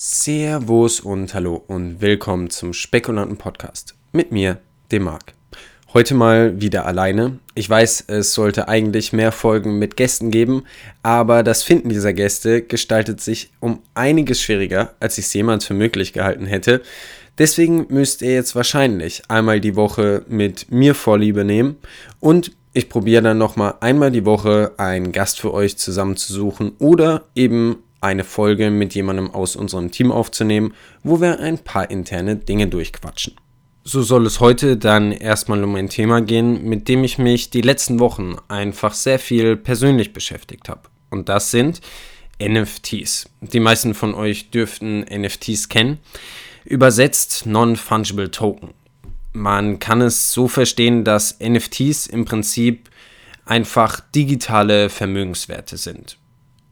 Servus und hallo und willkommen zum Spekulanten Podcast mit mir, dem Marc. Heute mal wieder alleine. Ich weiß, es sollte eigentlich mehr Folgen mit Gästen geben, aber das Finden dieser Gäste gestaltet sich um einiges schwieriger, als ich es jemals für möglich gehalten hätte. Deswegen müsst ihr jetzt wahrscheinlich einmal die Woche mit mir Vorliebe nehmen und ich probiere dann nochmal einmal die Woche einen Gast für euch zusammenzusuchen oder eben eine Folge mit jemandem aus unserem Team aufzunehmen, wo wir ein paar interne Dinge durchquatschen. So soll es heute dann erstmal um ein Thema gehen, mit dem ich mich die letzten Wochen einfach sehr viel persönlich beschäftigt habe. Und das sind NFTs. Die meisten von euch dürften NFTs kennen. Übersetzt Non-Fungible Token. Man kann es so verstehen, dass NFTs im Prinzip einfach digitale Vermögenswerte sind.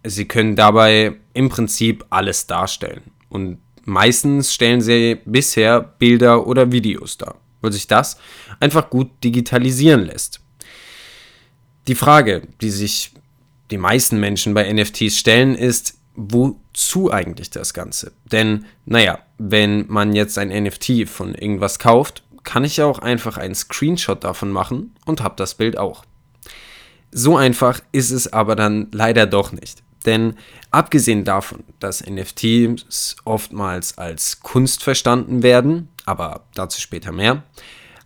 Sie können dabei im Prinzip alles darstellen. Und meistens stellen sie bisher Bilder oder Videos dar, weil sich das einfach gut digitalisieren lässt. Die Frage, die sich die meisten Menschen bei NFTs stellen, ist, wozu eigentlich das Ganze? Denn, naja, wenn man jetzt ein NFT von irgendwas kauft, kann ich ja auch einfach einen Screenshot davon machen und habe das Bild auch. So einfach ist es aber dann leider doch nicht. Denn abgesehen davon, dass NFTs oftmals als Kunst verstanden werden, aber dazu später mehr,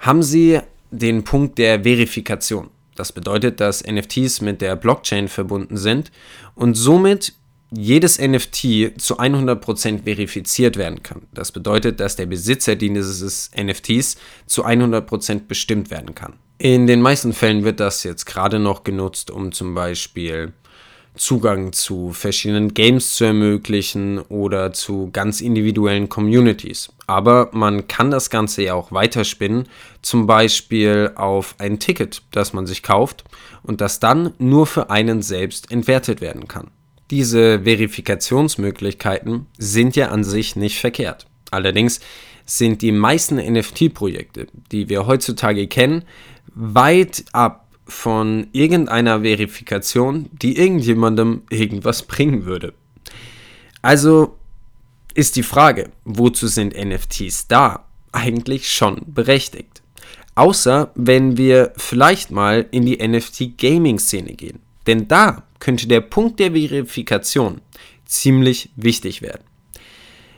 haben sie den Punkt der Verifikation. Das bedeutet, dass NFTs mit der Blockchain verbunden sind und somit jedes NFT zu 100% verifiziert werden kann. Das bedeutet, dass der Besitzer dieses NFTs zu 100% bestimmt werden kann. In den meisten Fällen wird das jetzt gerade noch genutzt, um zum Beispiel Zugang zu verschiedenen Games zu ermöglichen oder zu ganz individuellen Communities. Aber man kann das Ganze ja auch weiterspinnen, zum Beispiel auf ein Ticket, das man sich kauft und das dann nur für einen selbst entwertet werden kann. Diese Verifikationsmöglichkeiten sind ja an sich nicht verkehrt. Allerdings sind die meisten NFT-Projekte, die wir heutzutage kennen, weit ab von irgendeiner Verifikation, die irgendjemandem irgendwas bringen würde. Also ist die Frage, wozu sind NFTs da, eigentlich schon berechtigt. Außer wenn wir vielleicht mal in die NFT-Gaming-Szene gehen. Denn da könnte der Punkt der Verifikation ziemlich wichtig werden.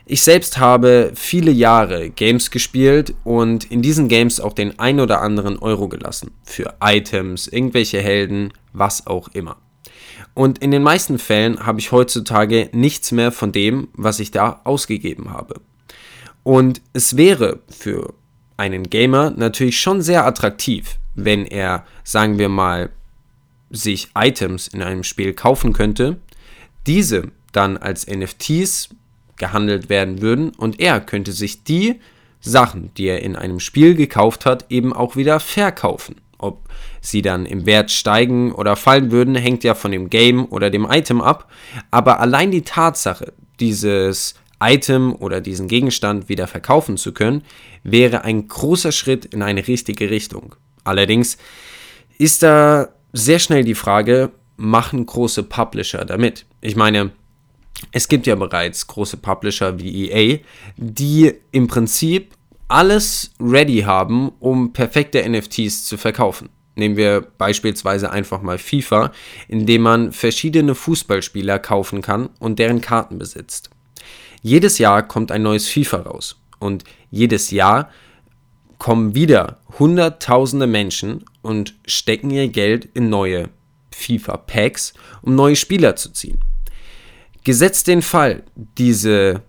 Ich selbst habe viele Jahre Games gespielt und in diesen Games auch den ein oder anderen Euro gelassen. Für Items, irgendwelche Helden, was auch immer. Und in den meisten Fällen habe ich heutzutage nichts mehr von dem, was ich da ausgegeben habe. Und es wäre für einen Gamer natürlich schon sehr attraktiv, wenn er, sagen wir mal, sich Items in einem Spiel kaufen könnte, diese dann als NFTs gehandelt werden würden und er könnte sich die Sachen, die er in einem Spiel gekauft hat, eben auch wieder verkaufen. Ob sie dann im Wert steigen oder fallen würden, hängt ja von dem Game oder dem Item ab. Aber allein die Tatsache, dieses Item oder diesen Gegenstand wieder verkaufen zu können, wäre ein großer Schritt in eine richtige Richtung. Allerdings ist da sehr schnell die Frage, machen große Publisher damit? Ich meine, es gibt ja bereits große Publisher wie EA, die im Prinzip alles ready haben, um perfekte NFTs zu verkaufen. Nehmen wir beispielsweise einfach mal FIFA, in dem man verschiedene Fußballspieler kaufen kann und deren Karten besitzt. Jedes Jahr kommt ein neues FIFA raus und jedes Jahr kommen wieder Hunderttausende Menschen und stecken ihr Geld in neue FIFA-Packs, um neue Spieler zu ziehen. Gesetzt den Fall, diese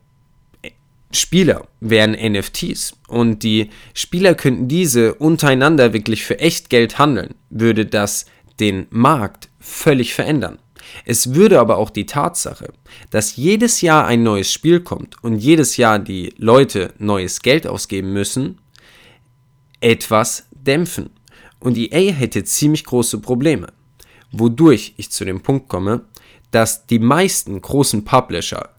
Spieler wären NFTs und die Spieler könnten diese untereinander wirklich für echt Geld handeln, würde das den Markt völlig verändern. Es würde aber auch die Tatsache, dass jedes Jahr ein neues Spiel kommt und jedes Jahr die Leute neues Geld ausgeben müssen, etwas dämpfen. Und EA hätte ziemlich große Probleme. Wodurch ich zu dem Punkt komme, dass die meisten großen Publisher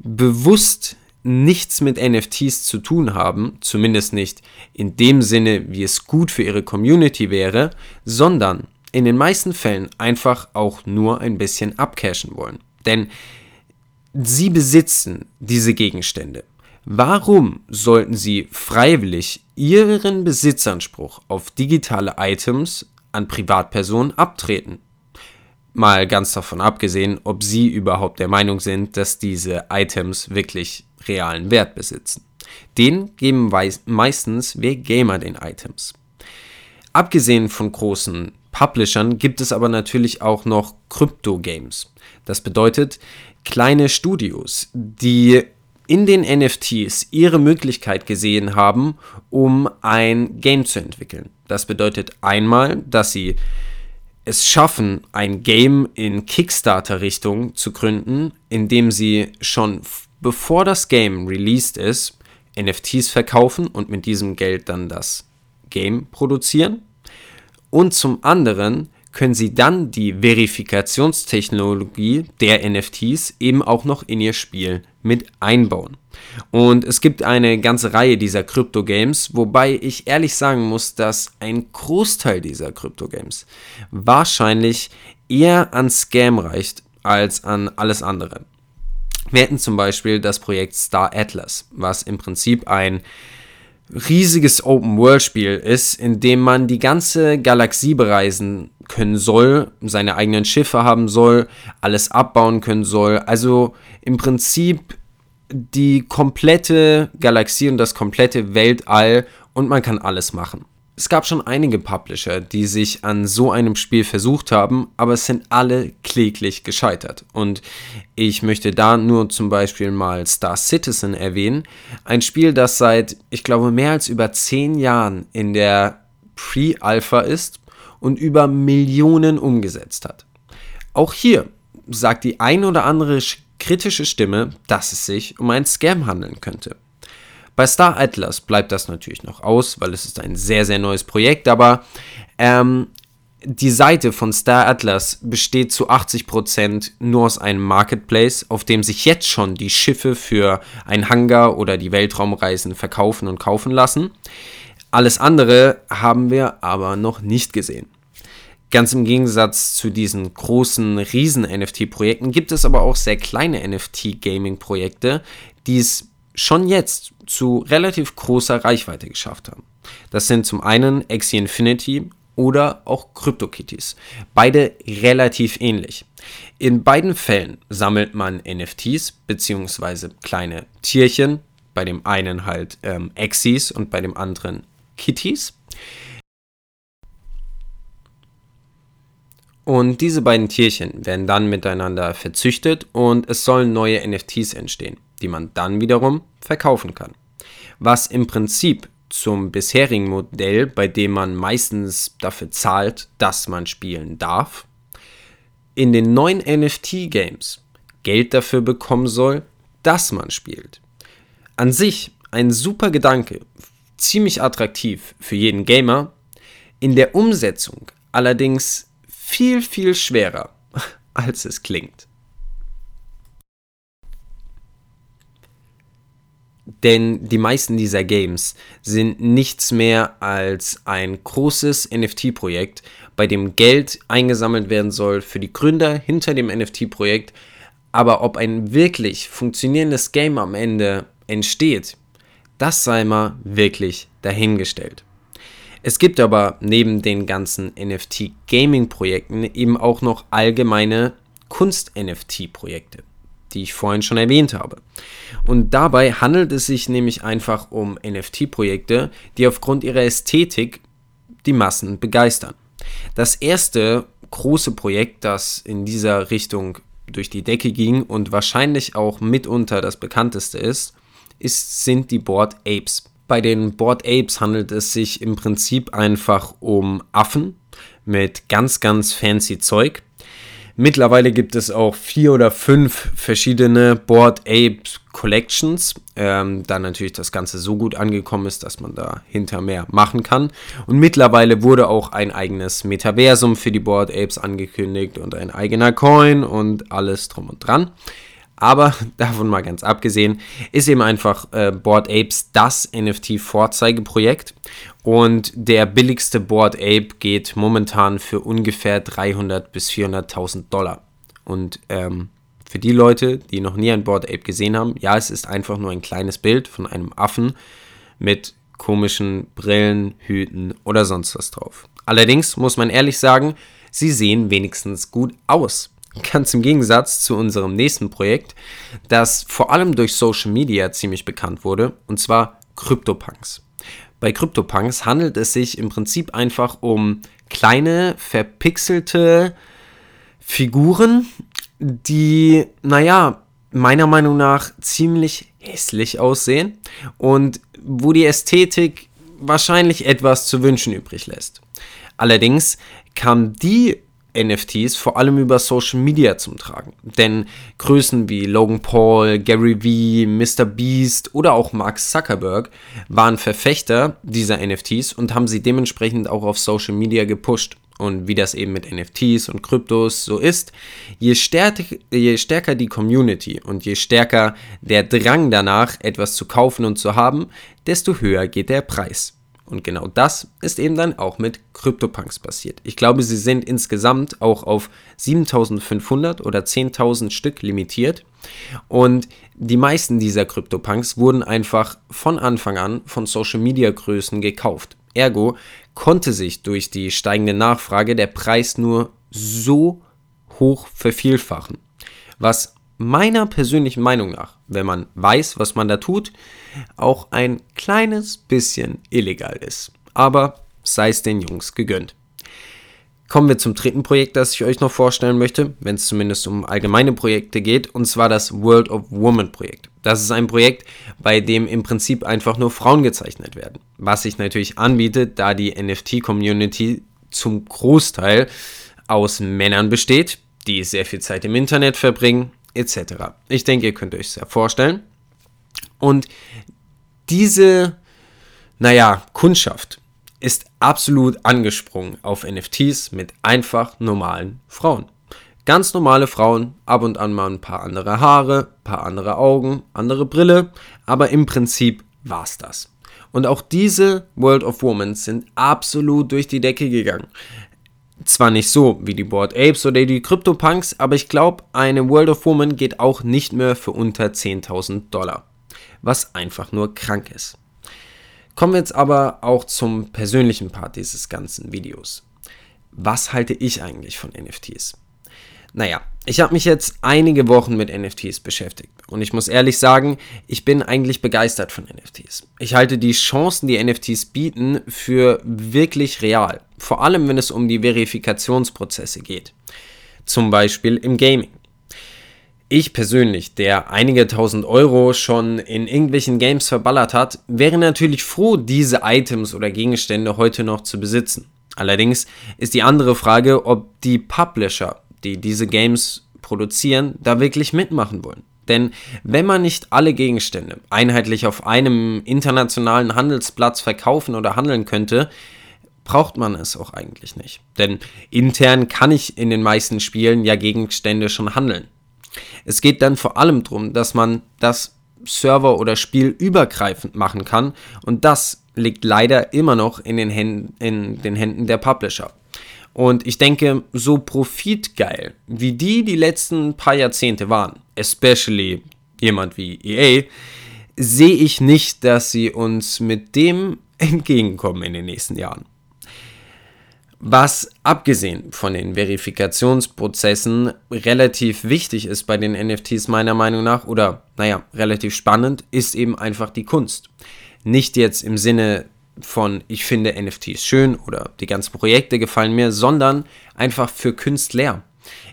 bewusst nichts mit NFTs zu tun haben, zumindest nicht in dem Sinne, wie es gut für ihre Community wäre, sondern in den meisten Fällen einfach auch nur ein bisschen abcashen wollen. Denn Sie besitzen diese Gegenstände. Warum sollten Sie freiwillig Ihren Besitzanspruch auf digitale Items an Privatpersonen abtreten? Mal ganz davon abgesehen, ob Sie überhaupt der Meinung sind, dass diese Items wirklich realen Wert besitzen. Den geben meistens wir Gamer den Items. Abgesehen von großen Publishern gibt es aber natürlich auch noch Krypto-Games. Das bedeutet kleine Studios, die in den NFTs ihre Möglichkeit gesehen haben, um ein Game zu entwickeln. Das bedeutet einmal, dass sie es schaffen, ein Game in Kickstarter-Richtung zu gründen, indem sie schon bevor das Game released ist, NFTs verkaufen und mit diesem Geld dann das Game produzieren. Und zum anderen können sie dann die Verifikationstechnologie der NFTs eben auch noch in ihr Spiel mit einbauen. Und es gibt eine ganze Reihe dieser Krypto-Games, wobei ich ehrlich sagen muss, dass ein Großteil dieser Krypto-Games wahrscheinlich eher an Scam reicht als an alles andere. Wir hätten zum Beispiel das Projekt Star Atlas, was im Prinzip ein riesiges Open-World-Spiel ist, in dem man die ganze Galaxie bereisen können soll, seine eigenen Schiffe haben soll, alles abbauen können soll. Also im Prinzip die komplette Galaxie und das komplette Weltall und man kann alles machen. Es gab schon einige Publisher, die sich an so einem Spiel versucht haben, aber es sind alle kläglich gescheitert. Und ich möchte da nur zum Beispiel mal Star Citizen erwähnen. Ein Spiel, das seit, ich glaube, mehr als über zehn Jahren in der Pre-Alpha ist und über Millionen umgesetzt hat. Auch hier sagt die ein oder andere kritische Stimme, dass es sich um einen Scam handeln könnte. Bei Star Atlas bleibt das natürlich noch aus, weil es ist ein sehr, sehr neues Projekt, aber ähm, die Seite von Star Atlas besteht zu 80% nur aus einem Marketplace, auf dem sich jetzt schon die Schiffe für ein Hangar oder die Weltraumreisen verkaufen und kaufen lassen. Alles andere haben wir aber noch nicht gesehen. Ganz im Gegensatz zu diesen großen Riesen-NFT-Projekten gibt es aber auch sehr kleine NFT-Gaming-Projekte, die es schon jetzt zu relativ großer Reichweite geschafft haben. Das sind zum einen Axie Infinity oder auch CryptoKitties. Beide relativ ähnlich. In beiden Fällen sammelt man NFTs bzw. kleine Tierchen, bei dem einen halt ähm, Axies und bei dem anderen Kitties. Und diese beiden Tierchen werden dann miteinander verzüchtet und es sollen neue NFTs entstehen die man dann wiederum verkaufen kann. Was im Prinzip zum bisherigen Modell, bei dem man meistens dafür zahlt, dass man spielen darf, in den neuen NFT-Games Geld dafür bekommen soll, dass man spielt. An sich ein super Gedanke, ziemlich attraktiv für jeden Gamer, in der Umsetzung allerdings viel, viel schwerer, als es klingt. Denn die meisten dieser Games sind nichts mehr als ein großes NFT-Projekt, bei dem Geld eingesammelt werden soll für die Gründer hinter dem NFT-Projekt. Aber ob ein wirklich funktionierendes Game am Ende entsteht, das sei mal wirklich dahingestellt. Es gibt aber neben den ganzen NFT-Gaming-Projekten eben auch noch allgemeine Kunst-NFT-Projekte die ich vorhin schon erwähnt habe. Und dabei handelt es sich nämlich einfach um NFT-Projekte, die aufgrund ihrer Ästhetik die Massen begeistern. Das erste große Projekt, das in dieser Richtung durch die Decke ging und wahrscheinlich auch mitunter das bekannteste ist, ist sind die Board Apes. Bei den Board Apes handelt es sich im Prinzip einfach um Affen mit ganz, ganz fancy Zeug, Mittlerweile gibt es auch vier oder fünf verschiedene Board Ape Collections, ähm, da natürlich das Ganze so gut angekommen ist, dass man da hinter mehr machen kann. Und mittlerweile wurde auch ein eigenes Metaversum für die Board Apes angekündigt und ein eigener Coin und alles drum und dran. Aber davon mal ganz abgesehen, ist eben einfach äh, Board Apes das NFT-Vorzeigeprojekt. Und der billigste Board Ape geht momentan für ungefähr 300 bis 400.000 Dollar. Und ähm, Für die Leute, die noch nie ein Board Ape gesehen haben, ja, es ist einfach nur ein kleines Bild von einem Affen mit komischen Brillen, Hüten oder sonst was drauf. Allerdings muss man ehrlich sagen, sie sehen wenigstens gut aus. Ganz im Gegensatz zu unserem nächsten Projekt, das vor allem durch Social Media ziemlich bekannt wurde, und zwar CryptoPunks. Bei CryptoPunks handelt es sich im Prinzip einfach um kleine, verpixelte Figuren, die, naja, meiner Meinung nach ziemlich hässlich aussehen und wo die Ästhetik wahrscheinlich etwas zu wünschen übrig lässt. Allerdings kam die NFTs vor allem über Social Media zum Tragen. Denn Größen wie Logan Paul, Gary Vee, Mr. Beast oder auch Mark Zuckerberg waren Verfechter dieser NFTs und haben sie dementsprechend auch auf Social Media gepusht. Und wie das eben mit NFTs und Kryptos so ist, je je stärker die Community und je stärker der Drang danach, etwas zu kaufen und zu haben, desto höher geht der Preis. Und genau das ist eben dann auch mit CryptoPunks passiert. Ich glaube, sie sind insgesamt auch auf 7500 oder 10.000 Stück limitiert. Und die meisten dieser CryptoPunks wurden einfach von Anfang an von Social Media Größen gekauft. Ergo konnte sich durch die steigende Nachfrage der Preis nur so hoch vervielfachen. Was meiner persönlichen Meinung nach, wenn man weiß, was man da tut, auch ein kleines bisschen illegal ist. Aber sei es den Jungs gegönnt. Kommen wir zum dritten Projekt, das ich euch noch vorstellen möchte, wenn es zumindest um allgemeine Projekte geht, und zwar das World of Woman Projekt. Das ist ein Projekt, bei dem im Prinzip einfach nur Frauen gezeichnet werden. Was sich natürlich anbietet, da die NFT-Community zum Großteil aus Männern besteht, die sehr viel Zeit im Internet verbringen, etc. Ich denke, ihr könnt euch es ja vorstellen. Und diese, naja, Kundschaft ist absolut angesprungen auf NFTs mit einfach normalen Frauen. Ganz normale Frauen, ab und an mal ein paar andere Haare, paar andere Augen, andere Brille, aber im Prinzip war's das. Und auch diese World of Women sind absolut durch die Decke gegangen. Zwar nicht so wie die Board Apes oder die CryptoPunks, aber ich glaube, eine World of Woman geht auch nicht mehr für unter 10.000 Dollar. Was einfach nur krank ist. Kommen wir jetzt aber auch zum persönlichen Part dieses ganzen Videos. Was halte ich eigentlich von NFTs? Naja, ich habe mich jetzt einige Wochen mit NFTs beschäftigt und ich muss ehrlich sagen, ich bin eigentlich begeistert von NFTs. Ich halte die Chancen, die NFTs bieten, für wirklich real, vor allem wenn es um die Verifikationsprozesse geht. Zum Beispiel im Gaming. Ich persönlich, der einige tausend Euro schon in irgendwelchen Games verballert hat, wäre natürlich froh, diese Items oder Gegenstände heute noch zu besitzen. Allerdings ist die andere Frage, ob die Publisher die diese Games produzieren, da wirklich mitmachen wollen. Denn wenn man nicht alle Gegenstände einheitlich auf einem internationalen Handelsplatz verkaufen oder handeln könnte, braucht man es auch eigentlich nicht. Denn intern kann ich in den meisten Spielen ja Gegenstände schon handeln. Es geht dann vor allem darum, dass man das Server- oder Spielübergreifend machen kann und das liegt leider immer noch in den Händen, in den Händen der Publisher. Und ich denke, so profitgeil, wie die die letzten paar Jahrzehnte waren, especially jemand wie EA, sehe ich nicht, dass sie uns mit dem entgegenkommen in den nächsten Jahren. Was abgesehen von den Verifikationsprozessen relativ wichtig ist bei den NFTs meiner Meinung nach, oder naja, relativ spannend, ist eben einfach die Kunst. Nicht jetzt im Sinne von ich finde NFTs schön oder die ganzen Projekte gefallen mir, sondern einfach für Künstler.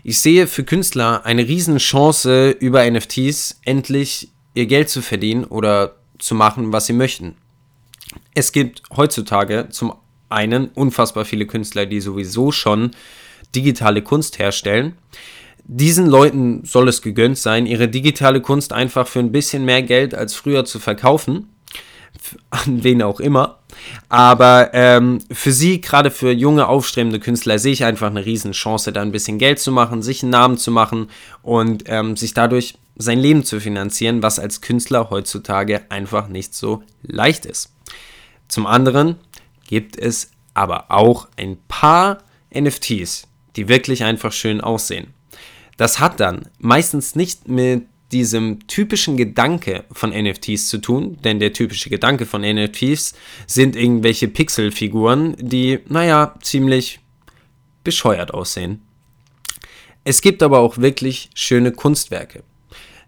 Ich sehe für Künstler eine Riesenchance über NFTs endlich ihr Geld zu verdienen oder zu machen, was sie möchten. Es gibt heutzutage zum einen unfassbar viele Künstler, die sowieso schon digitale Kunst herstellen. Diesen Leuten soll es gegönnt sein, ihre digitale Kunst einfach für ein bisschen mehr Geld als früher zu verkaufen an wen auch immer. Aber ähm, für sie, gerade für junge, aufstrebende Künstler, sehe ich einfach eine Riesenchance, da ein bisschen Geld zu machen, sich einen Namen zu machen und ähm, sich dadurch sein Leben zu finanzieren, was als Künstler heutzutage einfach nicht so leicht ist. Zum anderen gibt es aber auch ein paar NFTs, die wirklich einfach schön aussehen. Das hat dann meistens nicht mit diesem typischen Gedanke von NFTs zu tun, denn der typische Gedanke von NFTs sind irgendwelche Pixelfiguren, die, naja, ziemlich bescheuert aussehen. Es gibt aber auch wirklich schöne Kunstwerke.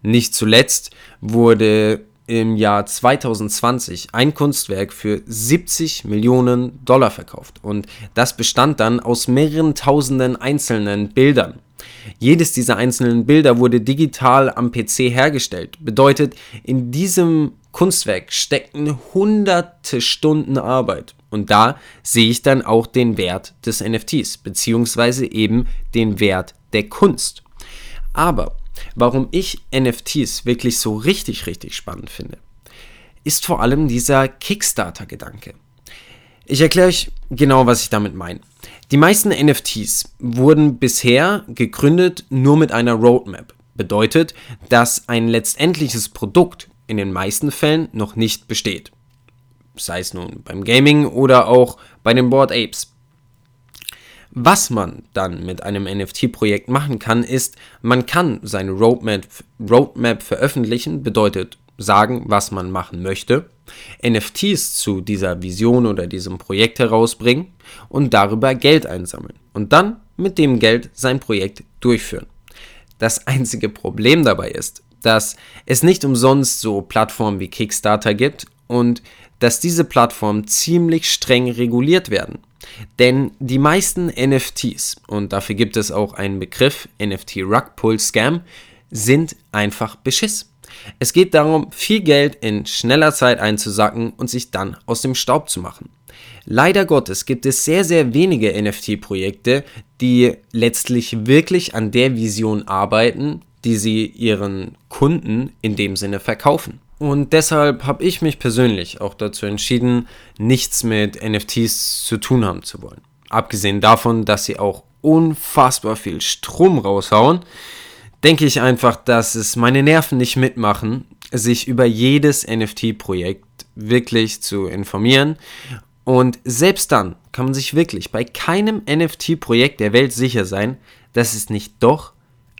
Nicht zuletzt wurde im Jahr 2020 ein Kunstwerk für 70 Millionen Dollar verkauft und das bestand dann aus mehreren tausenden einzelnen Bildern. Jedes dieser einzelnen Bilder wurde digital am PC hergestellt. Bedeutet, in diesem Kunstwerk steckten hunderte Stunden Arbeit. Und da sehe ich dann auch den Wert des NFTs, beziehungsweise eben den Wert der Kunst. Aber warum ich NFTs wirklich so richtig, richtig spannend finde, ist vor allem dieser Kickstarter-Gedanke. Ich erkläre euch genau, was ich damit meine. Die meisten NFTs wurden bisher gegründet nur mit einer Roadmap. Bedeutet, dass ein letztendliches Produkt in den meisten Fällen noch nicht besteht. Sei es nun beim Gaming oder auch bei den Board Apes. Was man dann mit einem NFT-Projekt machen kann, ist, man kann seine Roadmap, Roadmap veröffentlichen, bedeutet sagen, was man machen möchte, NFTs zu dieser Vision oder diesem Projekt herausbringen und darüber Geld einsammeln und dann mit dem Geld sein Projekt durchführen. Das einzige Problem dabei ist, dass es nicht umsonst so Plattformen wie Kickstarter gibt und dass diese Plattformen ziemlich streng reguliert werden. Denn die meisten NFTs, und dafür gibt es auch einen Begriff, NFT Rug Pull Scam, sind einfach Beschiss. Es geht darum, viel Geld in schneller Zeit einzusacken und sich dann aus dem Staub zu machen. Leider Gottes gibt es sehr, sehr wenige NFT-Projekte, die letztlich wirklich an der Vision arbeiten, die sie ihren Kunden in dem Sinne verkaufen. Und deshalb habe ich mich persönlich auch dazu entschieden, nichts mit NFTs zu tun haben zu wollen. Abgesehen davon, dass sie auch unfassbar viel Strom raushauen, denke ich einfach, dass es meine Nerven nicht mitmachen, sich über jedes NFT-Projekt wirklich zu informieren. Und selbst dann kann man sich wirklich bei keinem NFT-Projekt der Welt sicher sein, dass es nicht doch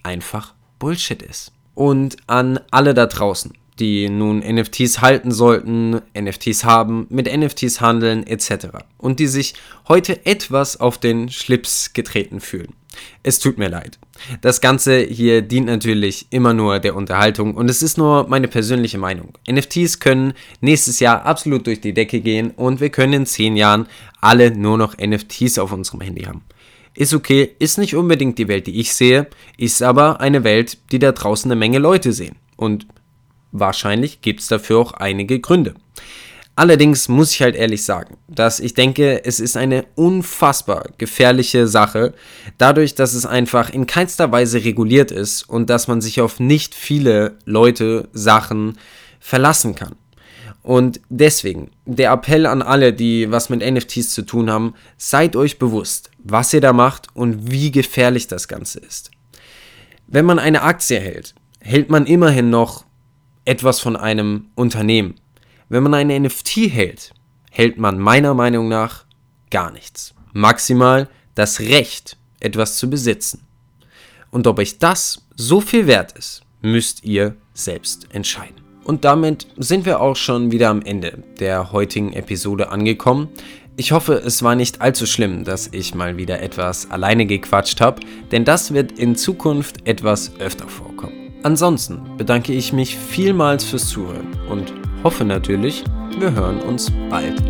einfach Bullshit ist. Und an alle da draußen, die nun NFTs halten sollten, NFTs haben, mit NFTs handeln etc. Und die sich heute etwas auf den Schlips getreten fühlen. Es tut mir leid. Das Ganze hier dient natürlich immer nur der Unterhaltung und es ist nur meine persönliche Meinung. NFTs können nächstes Jahr absolut durch die Decke gehen und wir können in 10 Jahren alle nur noch NFTs auf unserem Handy haben. Ist okay, ist nicht unbedingt die Welt, die ich sehe, ist aber eine Welt, die da draußen eine Menge Leute sehen. Und Wahrscheinlich gibt es dafür auch einige Gründe. Allerdings muss ich halt ehrlich sagen, dass ich denke, es ist eine unfassbar gefährliche Sache, dadurch, dass es einfach in keinster Weise reguliert ist und dass man sich auf nicht viele Leute, Sachen verlassen kann. Und deswegen der Appell an alle, die was mit NFTs zu tun haben, seid euch bewusst, was ihr da macht und wie gefährlich das Ganze ist. Wenn man eine Aktie hält, hält man immerhin noch etwas von einem Unternehmen. Wenn man eine NFT hält, hält man meiner Meinung nach gar nichts. Maximal das Recht, etwas zu besitzen. Und ob euch das so viel wert ist, müsst ihr selbst entscheiden. Und damit sind wir auch schon wieder am Ende der heutigen Episode angekommen. Ich hoffe, es war nicht allzu schlimm, dass ich mal wieder etwas alleine gequatscht habe, denn das wird in Zukunft etwas öfter vorkommen. Ansonsten bedanke ich mich vielmals fürs Zuhören und hoffe natürlich, wir hören uns bald.